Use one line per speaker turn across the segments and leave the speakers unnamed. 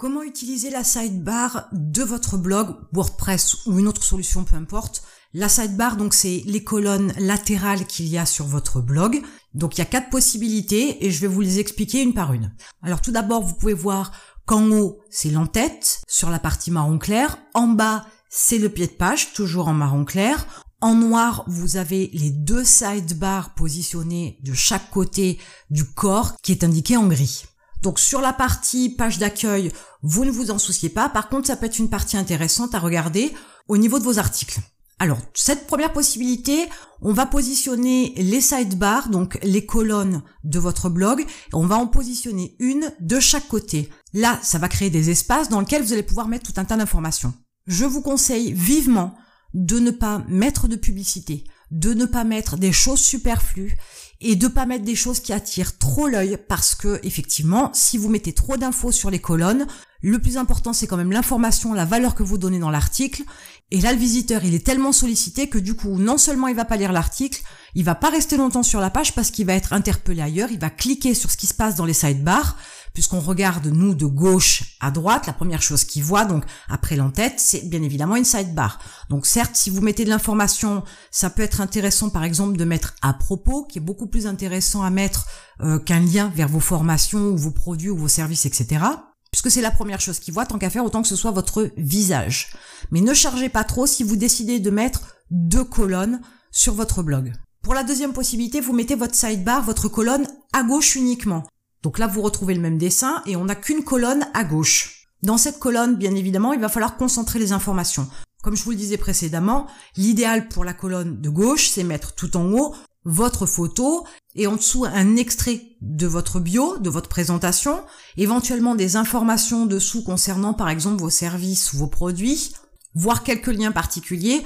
Comment utiliser la sidebar de votre blog, WordPress ou une autre solution, peu importe. La sidebar, donc, c'est les colonnes latérales qu'il y a sur votre blog. Donc, il y a quatre possibilités et je vais vous les expliquer une par une. Alors, tout d'abord, vous pouvez voir qu'en haut, c'est l'entête sur la partie marron clair. En bas, c'est le pied de page, toujours en marron clair. En noir, vous avez les deux sidebars positionnés de chaque côté du corps qui est indiqué en gris. Donc sur la partie page d'accueil, vous ne vous en souciez pas. Par contre, ça peut être une partie intéressante à regarder au niveau de vos articles. Alors, cette première possibilité, on va positionner les sidebars, donc les colonnes de votre blog, on va en positionner une de chaque côté. Là, ça va créer des espaces dans lesquels vous allez pouvoir mettre tout un tas d'informations. Je vous conseille vivement de ne pas mettre de publicité, de ne pas mettre des choses superflues et de pas mettre des choses qui attirent trop l'œil parce que effectivement, si vous mettez trop d'infos sur les colonnes, le plus important c'est quand même l'information, la valeur que vous donnez dans l'article. Et là, le visiteur, il est tellement sollicité que du coup, non seulement il va pas lire l'article, il va pas rester longtemps sur la page parce qu'il va être interpellé ailleurs, il va cliquer sur ce qui se passe dans les sidebars puisqu'on regarde nous de gauche à droite, la première chose qu'il voit donc après l'entête, c'est bien évidemment une sidebar. Donc certes, si vous mettez de l'information, ça peut être intéressant par exemple de mettre à propos, qui est beaucoup plus intéressant à mettre euh, qu'un lien vers vos formations ou vos produits ou vos services, etc. Puisque c'est la première chose qu'il voit, tant qu'à faire, autant que ce soit votre visage. Mais ne chargez pas trop si vous décidez de mettre deux colonnes sur votre blog. Pour la deuxième possibilité, vous mettez votre sidebar, votre colonne à gauche uniquement. Donc là, vous retrouvez le même dessin et on n'a qu'une colonne à gauche. Dans cette colonne, bien évidemment, il va falloir concentrer les informations. Comme je vous le disais précédemment, l'idéal pour la colonne de gauche, c'est mettre tout en haut votre photo et en dessous un extrait de votre bio, de votre présentation, éventuellement des informations dessous concernant par exemple vos services ou vos produits, voire quelques liens particuliers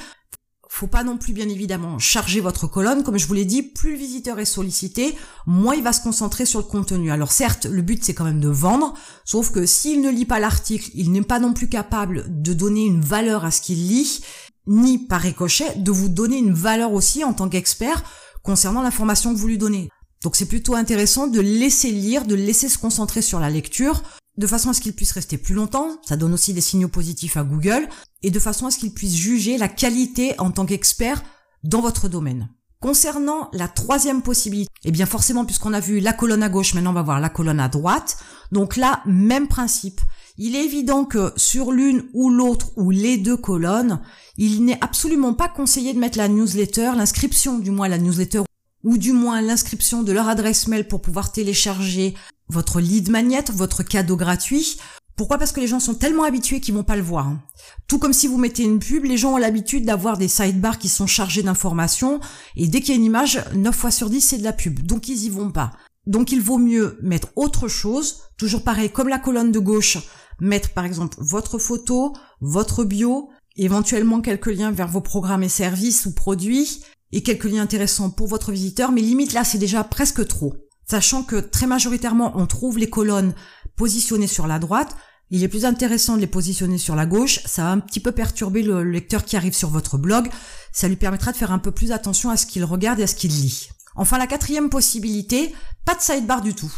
faut pas non plus bien évidemment charger votre colonne. Comme je vous l'ai dit, plus le visiteur est sollicité, moins il va se concentrer sur le contenu. Alors certes, le but c'est quand même de vendre, sauf que s'il ne lit pas l'article, il n'est pas non plus capable de donner une valeur à ce qu'il lit, ni par ricochet de vous donner une valeur aussi en tant qu'expert concernant l'information que vous lui donnez. Donc c'est plutôt intéressant de laisser lire, de laisser se concentrer sur la lecture, de façon à ce qu'il puisse rester plus longtemps, ça donne aussi des signaux positifs à Google, et de façon à ce qu'il puisse juger la qualité en tant qu'expert dans votre domaine. Concernant la troisième possibilité, eh bien forcément puisqu'on a vu la colonne à gauche, maintenant on va voir la colonne à droite. Donc là, même principe. Il est évident que sur l'une ou l'autre ou les deux colonnes, il n'est absolument pas conseillé de mettre la newsletter, l'inscription du moins la newsletter ou du moins l'inscription de leur adresse mail pour pouvoir télécharger votre lead magnet, votre cadeau gratuit. Pourquoi? Parce que les gens sont tellement habitués qu'ils vont pas le voir. Hein. Tout comme si vous mettez une pub, les gens ont l'habitude d'avoir des sidebars qui sont chargés d'informations et dès qu'il y a une image, 9 fois sur 10 c'est de la pub. Donc ils y vont pas. Donc il vaut mieux mettre autre chose, toujours pareil comme la colonne de gauche, mettre par exemple votre photo, votre bio, éventuellement quelques liens vers vos programmes et services ou produits et quelques liens intéressants pour votre visiteur, mais limite là c'est déjà presque trop sachant que très majoritairement on trouve les colonnes positionnées sur la droite, il est plus intéressant de les positionner sur la gauche, ça va un petit peu perturber le lecteur qui arrive sur votre blog, ça lui permettra de faire un peu plus attention à ce qu'il regarde et à ce qu'il lit. Enfin la quatrième possibilité, pas de sidebar du tout.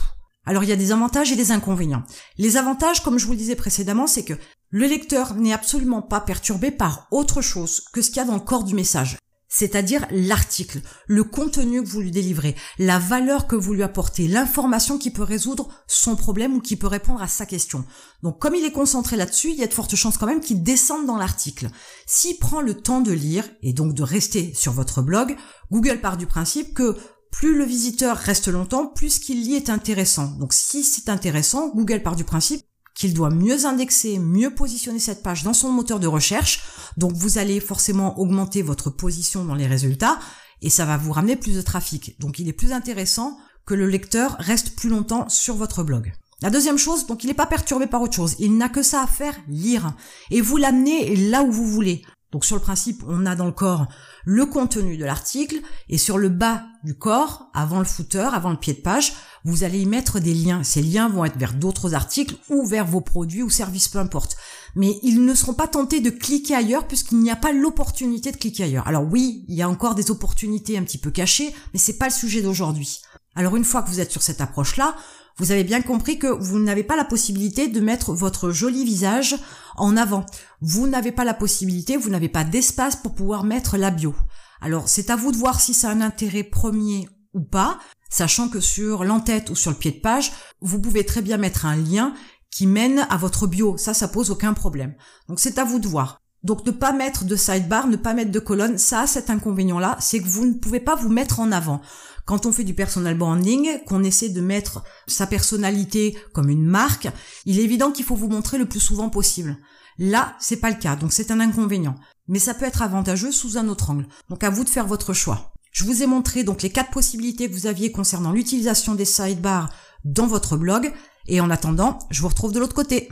Alors il y a des avantages et des inconvénients. Les avantages, comme je vous le disais précédemment, c'est que le lecteur n'est absolument pas perturbé par autre chose que ce qu'il y a dans le corps du message c'est-à-dire l'article, le contenu que vous lui délivrez, la valeur que vous lui apportez, l'information qui peut résoudre son problème ou qui peut répondre à sa question. Donc comme il est concentré là-dessus, il y a de fortes chances quand même qu'il descende dans l'article. S'il prend le temps de lire et donc de rester sur votre blog, Google part du principe que plus le visiteur reste longtemps, plus ce qu'il lit est intéressant. Donc si c'est intéressant, Google part du principe qu'il doit mieux indexer, mieux positionner cette page dans son moteur de recherche. Donc vous allez forcément augmenter votre position dans les résultats et ça va vous ramener plus de trafic. Donc il est plus intéressant que le lecteur reste plus longtemps sur votre blog. La deuxième chose, donc il n'est pas perturbé par autre chose. Il n'a que ça à faire, lire. Et vous l'amenez là où vous voulez. Donc sur le principe, on a dans le corps le contenu de l'article et sur le bas du corps, avant le footer, avant le pied de page, vous allez y mettre des liens. Ces liens vont être vers d'autres articles ou vers vos produits ou services, peu importe. Mais ils ne seront pas tentés de cliquer ailleurs puisqu'il n'y a pas l'opportunité de cliquer ailleurs. Alors oui, il y a encore des opportunités un petit peu cachées, mais c'est pas le sujet d'aujourd'hui. Alors une fois que vous êtes sur cette approche-là, vous avez bien compris que vous n'avez pas la possibilité de mettre votre joli visage en avant. Vous n'avez pas la possibilité, vous n'avez pas d'espace pour pouvoir mettre la bio. Alors c'est à vous de voir si ça a un intérêt premier ou pas, sachant que sur l'entête ou sur le pied de page, vous pouvez très bien mettre un lien qui mène à votre bio. Ça, ça pose aucun problème. Donc c'est à vous de voir. Donc ne pas mettre de sidebar, ne pas mettre de colonne, ça a cet inconvénient-là, c'est que vous ne pouvez pas vous mettre en avant. Quand on fait du personal branding, qu'on essaie de mettre sa personnalité comme une marque, il est évident qu'il faut vous montrer le plus souvent possible. Là, c'est pas le cas, donc c'est un inconvénient. Mais ça peut être avantageux sous un autre angle. Donc à vous de faire votre choix. Je vous ai montré donc les quatre possibilités que vous aviez concernant l'utilisation des sidebars dans votre blog. Et en attendant, je vous retrouve de l'autre côté.